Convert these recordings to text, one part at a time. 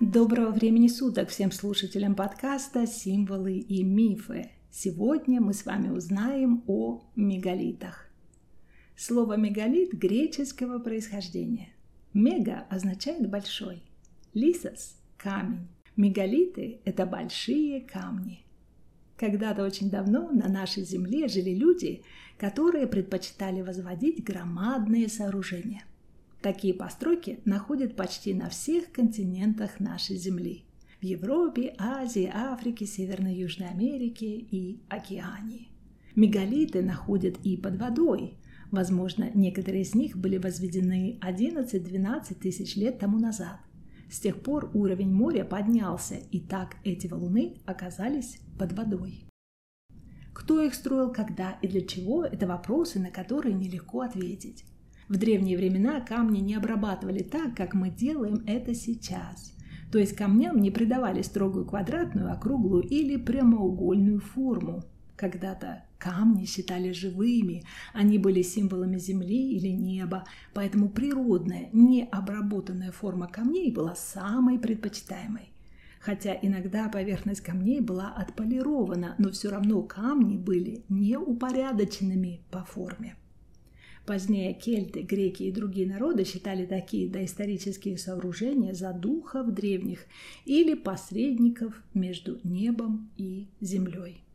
Доброго времени суток всем слушателям подкаста «Символы и мифы». Сегодня мы с вами узнаем о мегалитах. Слово «мегалит» греческого происхождения. «Мега» означает «большой», «лисос» – «камень». Мегалиты – это большие камни. Когда-то очень давно на нашей земле жили люди, которые предпочитали возводить громадные сооружения – Такие постройки находят почти на всех континентах нашей Земли. В Европе, Азии, Африке, Северной и Южной Америке и Океании. Мегалиты находят и под водой. Возможно, некоторые из них были возведены 11-12 тысяч лет тому назад. С тех пор уровень моря поднялся, и так эти валуны оказались под водой. Кто их строил, когда и для чего – это вопросы, на которые нелегко ответить. В древние времена камни не обрабатывали так, как мы делаем это сейчас. То есть камням не придавали строгую квадратную, округлую или прямоугольную форму. Когда-то камни считали живыми, они были символами земли или неба, поэтому природная, необработанная форма камней была самой предпочитаемой. Хотя иногда поверхность камней была отполирована, но все равно камни были неупорядоченными по форме. Позднее кельты, греки и другие народы считали такие доисторические сооружения за духов древних или посредников между небом и землей.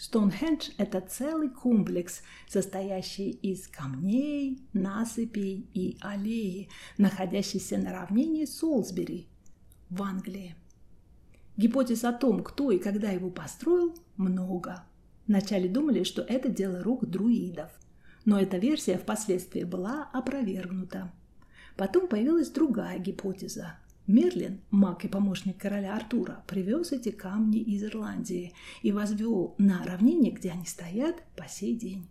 Стоунхендж – это целый комплекс, состоящий из камней, насыпей и аллеи, находящийся на равнине Солсбери в Англии. Гипотез о том, кто и когда его построил, много. Вначале думали, что это дело рук друидов – но эта версия впоследствии была опровергнута. Потом появилась другая гипотеза. Мерлин, маг и помощник короля Артура, привез эти камни из Ирландии и возвел на равнине, где они стоят по сей день.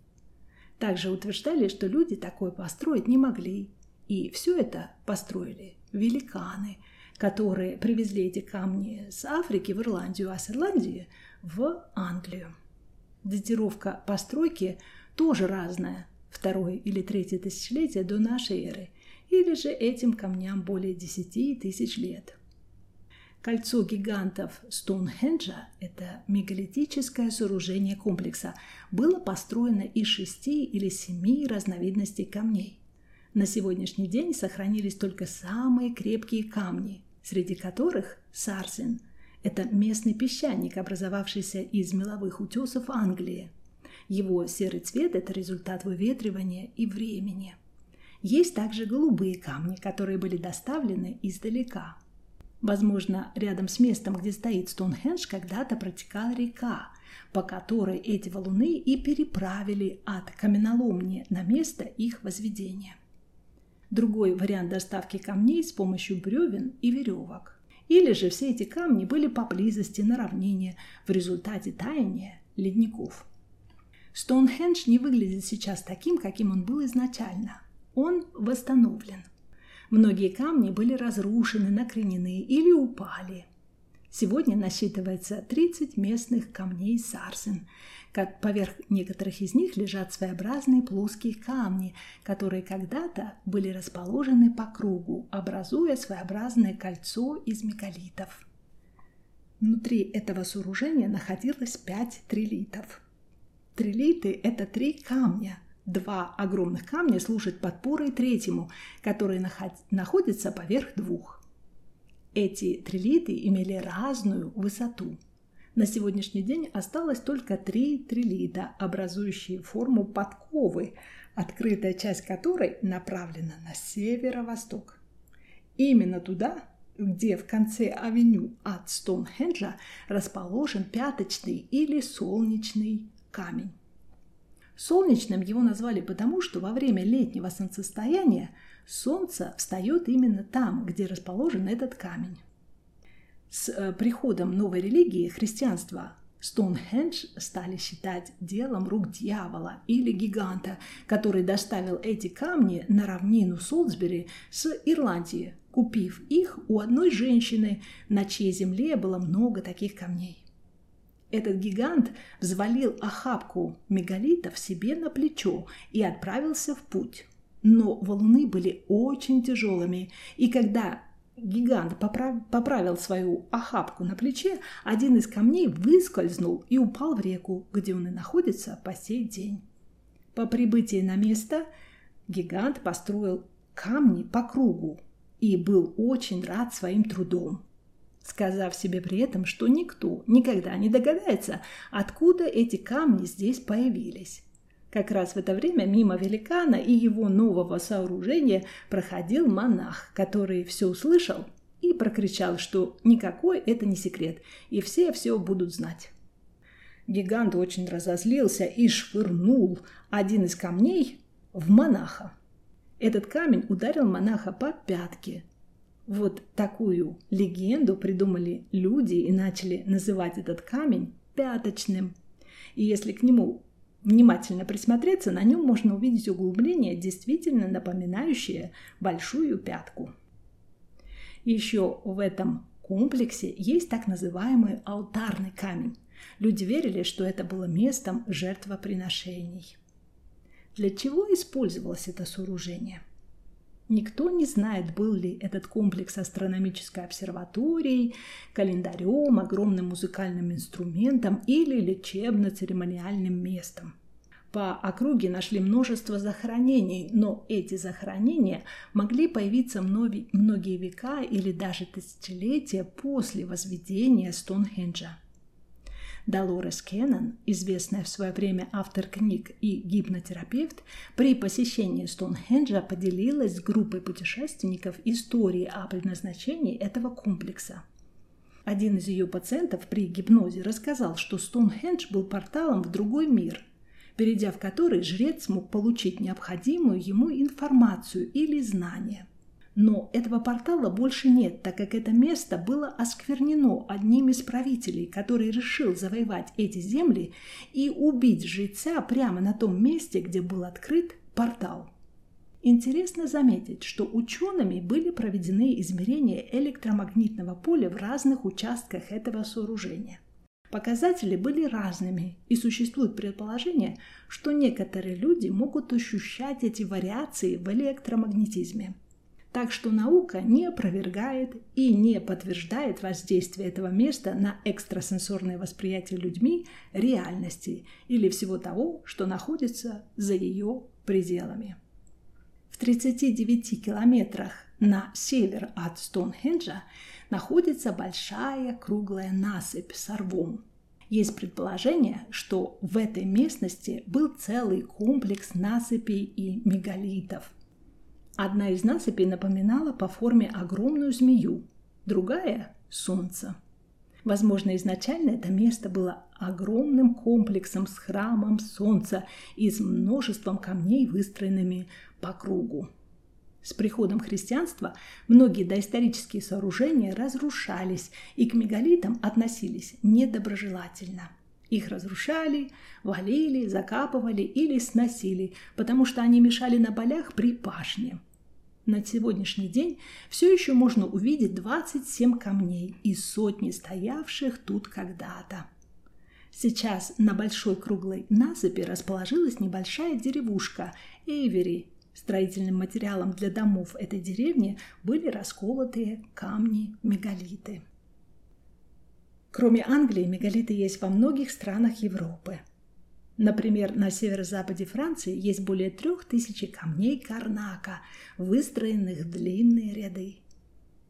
Также утверждали, что люди такое построить не могли, и все это построили великаны, которые привезли эти камни с Африки в Ирландию, а с Ирландии в Англию. Датировка постройки тоже разное, второе или третье тысячелетие до нашей эры, или же этим камням более 10 тысяч лет. Кольцо гигантов Стоунхенджа – это мегалитическое сооружение комплекса, было построено из шести или семи разновидностей камней. На сегодняшний день сохранились только самые крепкие камни, среди которых сарсен – это местный песчаник, образовавшийся из меловых утесов Англии – его серый цвет – это результат выветривания и времени. Есть также голубые камни, которые были доставлены издалека. Возможно, рядом с местом, где стоит Стоунхендж, когда-то протекала река, по которой эти валуны и переправили от каменоломни на место их возведения. Другой вариант доставки камней с помощью бревен и веревок. Или же все эти камни были поблизости на равнине в результате таяния ледников. Стоунхендж не выглядит сейчас таким, каким он был изначально. Он восстановлен. Многие камни были разрушены, накренены или упали. Сегодня насчитывается 30 местных камней сарсен. Как поверх некоторых из них лежат своеобразные плоские камни, которые когда-то были расположены по кругу, образуя своеобразное кольцо из мегалитов. Внутри этого сооружения находилось пять трилитов – Трилиты – это три камня. Два огромных камня служат подпорой третьему, который находится поверх двух. Эти трилиты имели разную высоту. На сегодняшний день осталось только три трилита, образующие форму подковы, открытая часть которой направлена на северо-восток. Именно туда, где в конце авеню от Стоунхенджа расположен пяточный или солнечный камень. Солнечным его назвали потому, что во время летнего солнцестояния солнце встает именно там, где расположен этот камень. С э, приходом новой религии, христианства, Стоунхендж стали считать делом рук дьявола или гиганта, который доставил эти камни на равнину Солсбери с Ирландии купив их у одной женщины, на чьей земле было много таких камней. Этот гигант взвалил охапку мегалитов себе на плечо и отправился в путь. Но валуны были очень тяжелыми, и когда гигант поправ... поправил свою охапку на плече, один из камней выскользнул и упал в реку, где он и находится по сей день. По прибытии на место гигант построил камни по кругу и был очень рад своим трудом сказав себе при этом, что никто никогда не догадается, откуда эти камни здесь появились. Как раз в это время мимо великана и его нового сооружения проходил монах, который все услышал и прокричал, что никакой это не секрет, и все все будут знать. Гигант очень разозлился и швырнул один из камней в монаха. Этот камень ударил монаха по пятке, вот такую легенду придумали люди и начали называть этот камень пяточным. И если к нему внимательно присмотреться, на нем можно увидеть углубление, действительно напоминающее большую пятку. Еще в этом комплексе есть так называемый алтарный камень. Люди верили, что это было местом жертвоприношений. Для чего использовалось это сооружение – Никто не знает, был ли этот комплекс астрономической обсерваторией, календарем, огромным музыкальным инструментом или лечебно-церемониальным местом. По округе нашли множество захоронений, но эти захоронения могли появиться многие века или даже тысячелетия после возведения Стоунхенджа. Долорес Кеннон, известная в свое время автор книг и гипнотерапевт, при посещении Стоунхенджа поделилась с группой путешественников историей о предназначении этого комплекса. Один из ее пациентов при гипнозе рассказал, что Стоунхендж был порталом в другой мир, перейдя в который жрец мог получить необходимую ему информацию или знания. Но этого портала больше нет, так как это место было осквернено одним из правителей, который решил завоевать эти земли и убить жреца прямо на том месте, где был открыт портал. Интересно заметить, что учеными были проведены измерения электромагнитного поля в разных участках этого сооружения. Показатели были разными, и существует предположение, что некоторые люди могут ощущать эти вариации в электромагнетизме – так что наука не опровергает и не подтверждает воздействие этого места на экстрасенсорное восприятие людьми реальности или всего того, что находится за ее пределами. В 39 километрах на север от Стоунхенджа находится большая круглая насыпь с рвом. Есть предположение, что в этой местности был целый комплекс насыпей и мегалитов – Одна из насыпей напоминала по форме огромную змею, другая – солнце. Возможно, изначально это место было огромным комплексом с храмом солнца и с множеством камней, выстроенными по кругу. С приходом христианства многие доисторические сооружения разрушались и к мегалитам относились недоброжелательно. Их разрушали, валили, закапывали или сносили, потому что они мешали на полях при пашне – на сегодняшний день все еще можно увидеть 27 камней и сотни стоявших тут когда-то. Сейчас на большой круглой насыпи расположилась небольшая деревушка Эйвери. Строительным материалом для домов этой деревни были расколотые камни-мегалиты. Кроме Англии, мегалиты есть во многих странах Европы – Например, на северо-западе Франции есть более трех тысяч камней Карнака, выстроенных в длинные ряды.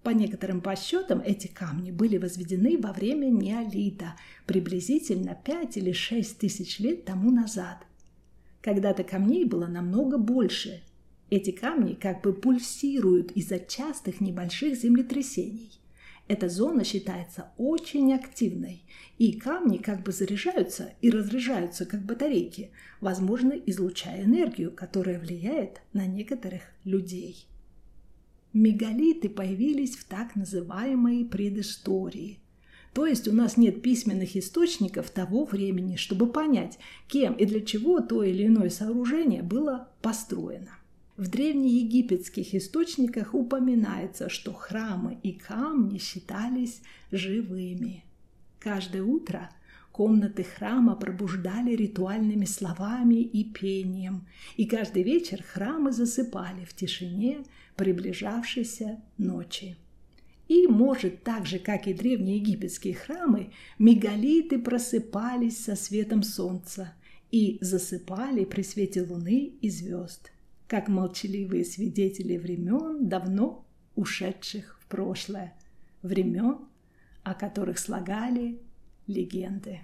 По некоторым подсчетам эти камни были возведены во время неолита, приблизительно 5 или 6 тысяч лет тому назад. Когда-то камней было намного больше. Эти камни как бы пульсируют из-за частых небольших землетрясений. Эта зона считается очень активной, и камни как бы заряжаются и разряжаются как батарейки, возможно, излучая энергию, которая влияет на некоторых людей. Мегалиты появились в так называемой предыстории. То есть у нас нет письменных источников того времени, чтобы понять, кем и для чего то или иное сооружение было построено. В древнеегипетских источниках упоминается, что храмы и камни считались живыми. Каждое утро комнаты храма пробуждали ритуальными словами и пением, и каждый вечер храмы засыпали в тишине приближавшейся ночи. И, может, так же, как и древнеегипетские храмы, мегалиты просыпались со светом солнца и засыпали при свете луны и звезд, как молчаливые свидетели времен, давно ушедших в прошлое, времен, о которых слагали легенды.